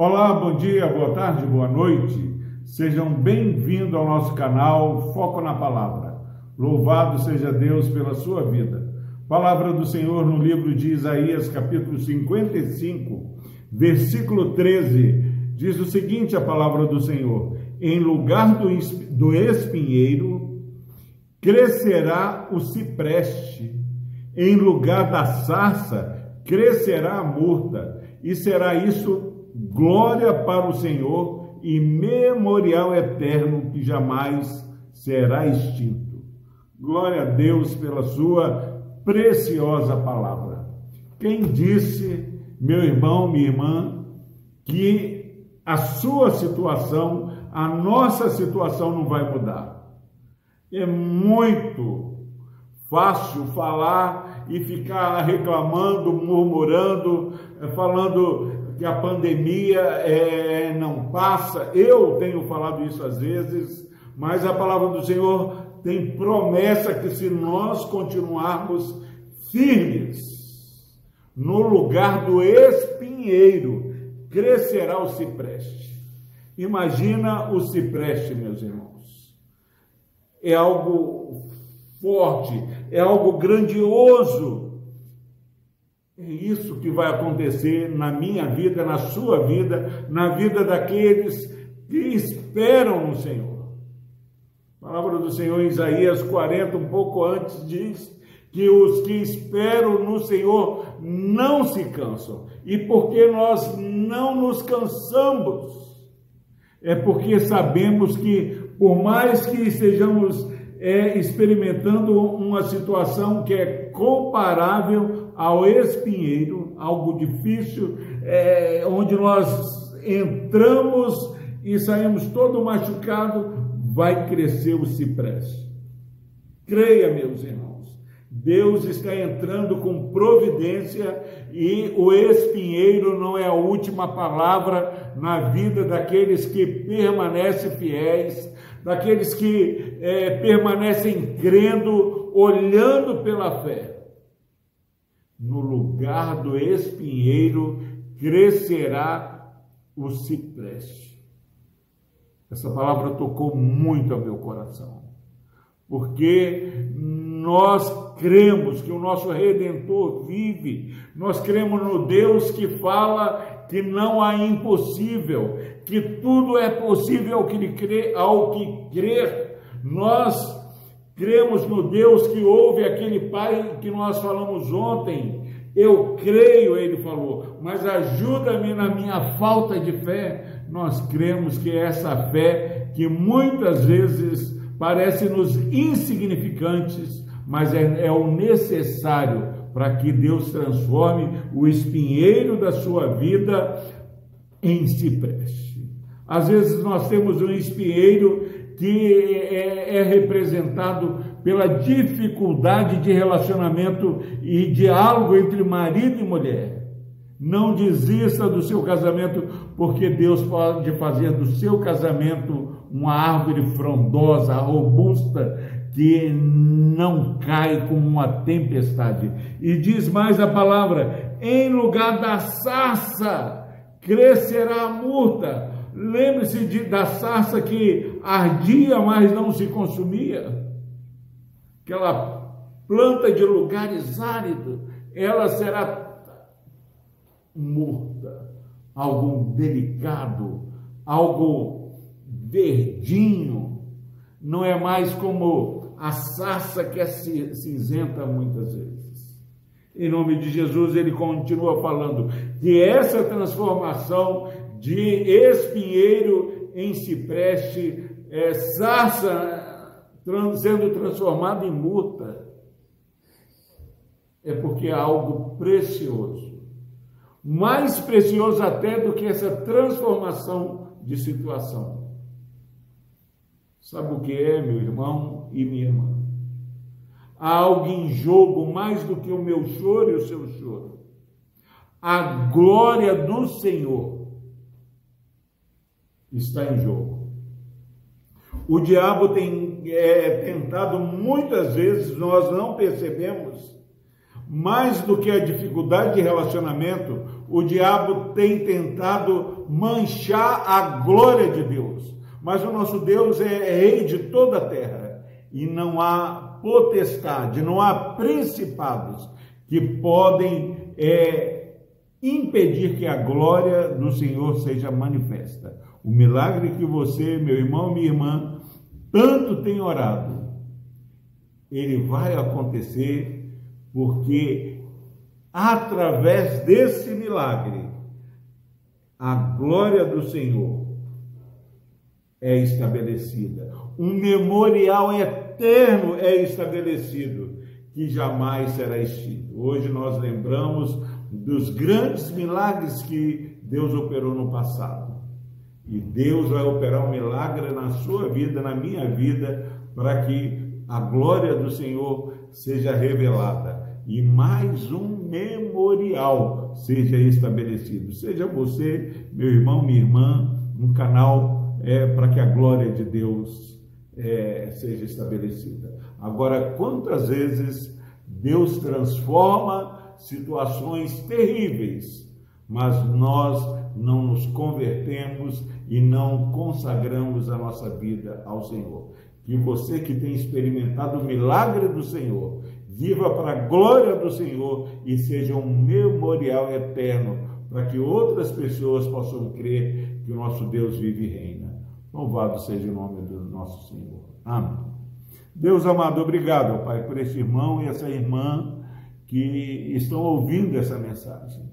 Olá, bom dia, boa tarde, boa noite. Sejam bem-vindos ao nosso canal Foco na Palavra. Louvado seja Deus pela sua vida. Palavra do Senhor no livro de Isaías, capítulo 55, versículo 13, diz o seguinte: a palavra do Senhor: Em lugar do, espinheiro crescerá o cipreste, em lugar da sarça crescerá a murta, e será isso glória para o Senhor e memorial eterno que jamais será extinto. Glória a Deus pela sua preciosa palavra. Quem disse, meu irmão, minha irmã, que a sua situação, a nossa situação não vai mudar? É muito fácil falar e ficar reclamando, murmurando, falando que a pandemia é, não passa. Eu tenho falado isso às vezes, mas a palavra do Senhor tem promessa que se nós continuarmos firmes no lugar do espinheiro, crescerá o cipreste. Imagina o cipreste, meus irmãos. É algo forte, é algo grandioso é isso que vai acontecer na minha vida, na sua vida, na vida daqueles que esperam no Senhor. A palavra do Senhor em Isaías 40, um pouco antes, diz que os que esperam no Senhor não se cansam. E porque nós não nos cansamos, é porque sabemos que, por mais que estejamos é, experimentando uma situação que é comparável ao espinheiro, algo difícil, é, onde nós entramos e saímos todo machucado, vai crescer o cipreste. Creia, meus irmãos, Deus está entrando com providência e o espinheiro não é a última palavra na vida daqueles que permanecem fiéis, daqueles que é, permanecem crendo, olhando pela fé no lugar do espinheiro crescerá o cipreste. Essa palavra tocou muito ao meu coração, porque nós cremos que o nosso Redentor vive, nós cremos no Deus que fala que não há impossível, que tudo é possível que ao que crer. Nós Cremos no Deus que ouve aquele Pai que nós falamos ontem. Eu creio, ele falou, mas ajuda-me na minha falta de fé. Nós cremos que é essa fé que muitas vezes parece-nos insignificantes, mas é, é o necessário para que Deus transforme o espinheiro da sua vida em cipreste. Às vezes nós temos um espinheiro que é, é representado pela dificuldade de relacionamento e diálogo entre marido e mulher. Não desista do seu casamento, porque Deus pode fazer do seu casamento uma árvore frondosa, robusta, que não cai como uma tempestade. E diz mais a palavra: em lugar da sarça crescerá a murta, Lembre-se da sarça que ardia, mas não se consumia. Aquela planta de lugares áridos, ela será morta. Algo delicado, algo verdinho. Não é mais como a sarça que é cinzenta muitas vezes. Em nome de Jesus, ele continua falando que essa transformação de espinheiro em cipreste, é, sarça sendo transformada em muta, é porque é algo precioso. Mais precioso até do que essa transformação de situação. Sabe o que é, meu irmão e minha irmã? Há algo em jogo mais do que o meu choro e o seu choro. A glória do Senhor está em jogo. O diabo tem é, tentado muitas vezes, nós não percebemos, mais do que a dificuldade de relacionamento, o diabo tem tentado manchar a glória de Deus. Mas o nosso Deus é, é rei de toda a terra e não há potestade, não há principados que podem é, impedir que a glória do Senhor seja manifesta. O milagre que você, meu irmão, minha irmã, tanto tem orado, ele vai acontecer porque através desse milagre a glória do Senhor é estabelecida. Um memorial eterno é estabelecido que jamais será extinto. Hoje nós lembramos dos grandes milagres que Deus operou no passado. E Deus vai operar um milagre na sua vida, na minha vida, para que a glória do Senhor seja revelada e mais um memorial seja estabelecido. Seja você, meu irmão, minha irmã, um canal é, para que a glória de Deus é, seja estabelecida. Agora, quantas vezes Deus transforma situações terríveis, mas nós não nos convertemos e não consagramos a nossa vida ao Senhor. Que você que tem experimentado o milagre do Senhor, viva para a glória do Senhor e seja um memorial eterno para que outras pessoas possam crer que o nosso Deus vive e reina. Louvado seja o nome do nosso Senhor. Amém. Deus amado, obrigado, Pai, por esse irmão e essa irmã que estão ouvindo essa mensagem.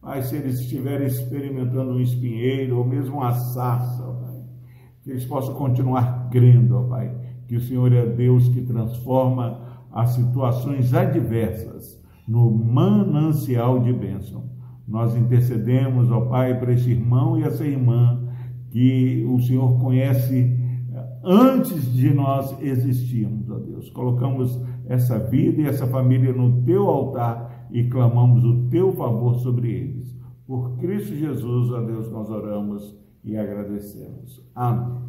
Pai, se eles estiverem experimentando um espinheiro ou mesmo uma sarça, Pai, que eles possam continuar crendo, Pai, que o Senhor é Deus que transforma as situações adversas no manancial de bênção. Nós intercedemos, ó Pai, para esse irmão e essa irmã que o Senhor conhece eh, antes de nós existirmos, ó Deus. Colocamos essa vida e essa família no teu altar e clamamos o teu favor sobre eles. Por Cristo Jesus, a Deus nós oramos e agradecemos. Amém.